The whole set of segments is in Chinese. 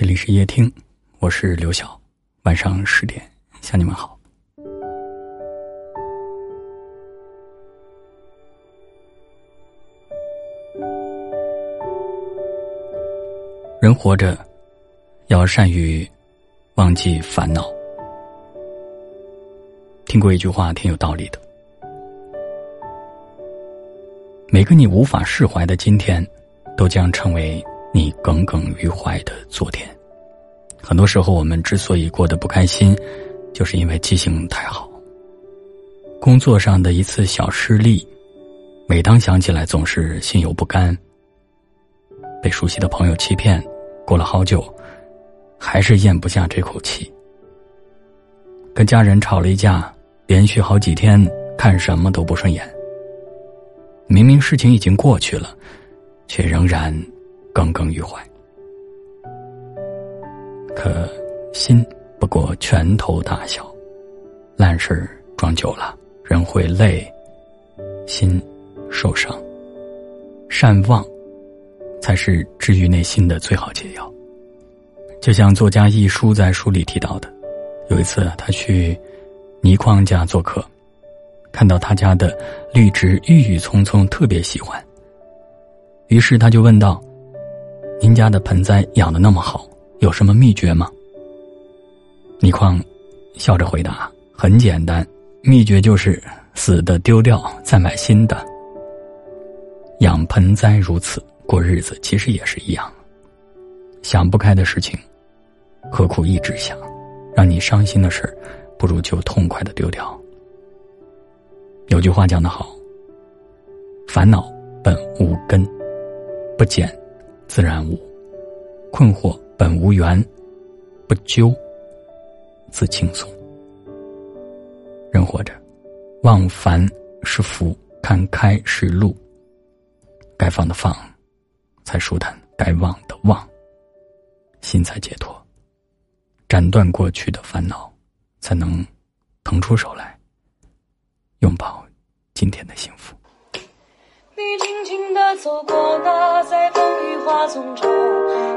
这里是夜听，我是刘晓。晚上十点向你们好。人活着要善于忘记烦恼。听过一句话，挺有道理的：每个你无法释怀的今天，都将成为你耿耿于怀的昨天。很多时候，我们之所以过得不开心，就是因为记性太好。工作上的一次小失利，每当想起来，总是心有不甘。被熟悉的朋友欺骗，过了好久，还是咽不下这口气。跟家人吵了一架，连续好几天看什么都不顺眼。明明事情已经过去了，却仍然耿耿于怀。可心不过拳头大小，烂事装久了，人会累，心受伤。善忘，才是治愈内心的最好解药。就像作家一书在书里提到的，有一次他去倪匡家做客，看到他家的绿植郁郁葱葱，特别喜欢。于是他就问道：“您家的盆栽养的那么好？”有什么秘诀吗？倪匡笑着回答：“很简单，秘诀就是死的丢掉，再买新的。养盆栽如此，过日子其实也是一样。想不开的事情，何苦一直想？让你伤心的事，不如就痛快的丢掉。有句话讲得好：烦恼本无根，不减自然无，困惑。”本无缘，不究自轻松。人活着，忘烦是福，看开是路。该放的放，才舒坦；该忘的忘，心才解脱。斩断过去的烦恼，才能腾出手来，拥抱今天的幸福。走过那在风雨花丛中，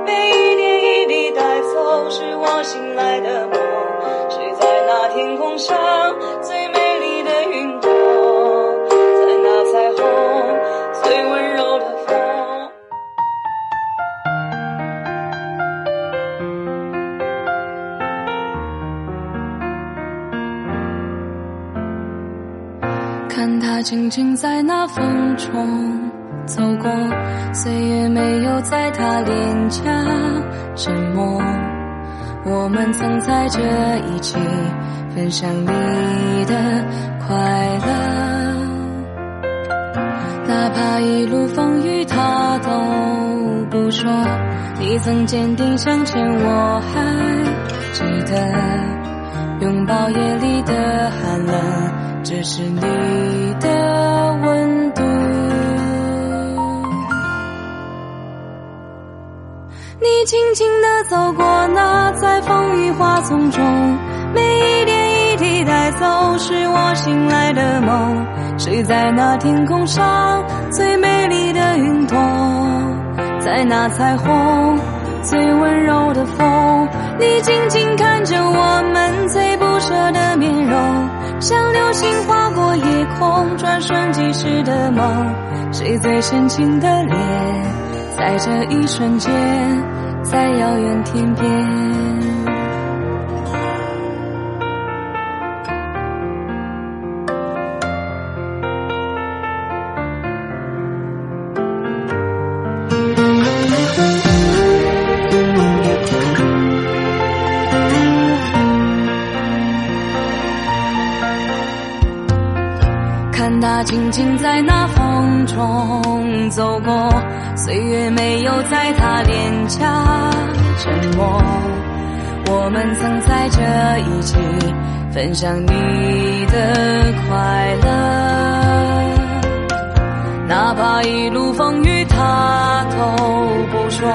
每一点一滴带走，是我醒来的梦。谁在那天空上最美丽的云朵，在那彩虹最温柔的风。看他静静在那风中走过，岁月没有在他脸颊沉默。我们曾在这一起分享你的快乐，哪怕一路风雨他都不说。你曾坚定向前，我还记得拥抱夜里的寒冷。这是你的轻轻地走过那在风雨花丛中，每一点一滴带走是我醒来的梦。谁在那天空上最美丽的云朵？在那彩虹最温柔的风？你静静看着我们最不舍的面容。像流星划过夜空，转瞬即逝的梦。谁最深情的脸，在这一瞬间，在遥远天边。看他静静在那风中走过，岁月没有在他脸颊沉默。我们曾在这一起分享你的快乐，哪怕一路风雨他都不说。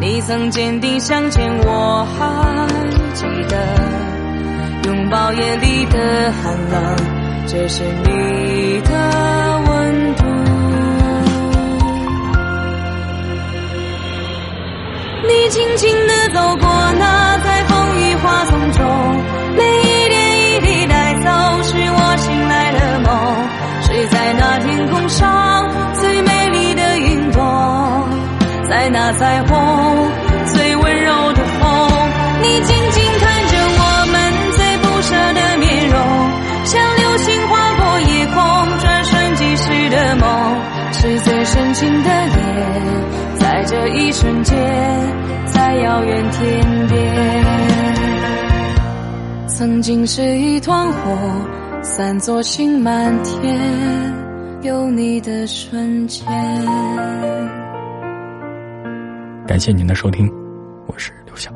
你曾坚定向前，我还记得拥抱夜里的寒冷。这是你的你轻轻地走过那在风雨花丛中每一点一滴带走是我醒来的梦是在那天空上最美丽的云朵在那彩虹最温柔的风你静静看着我们最不舍的面容像流星划过夜空转瞬即逝的梦是最深情的脸在这一瞬间。遥远天边，曾经是一团火，散作星满天，有你的瞬间。感谢您的收听，我是刘晓。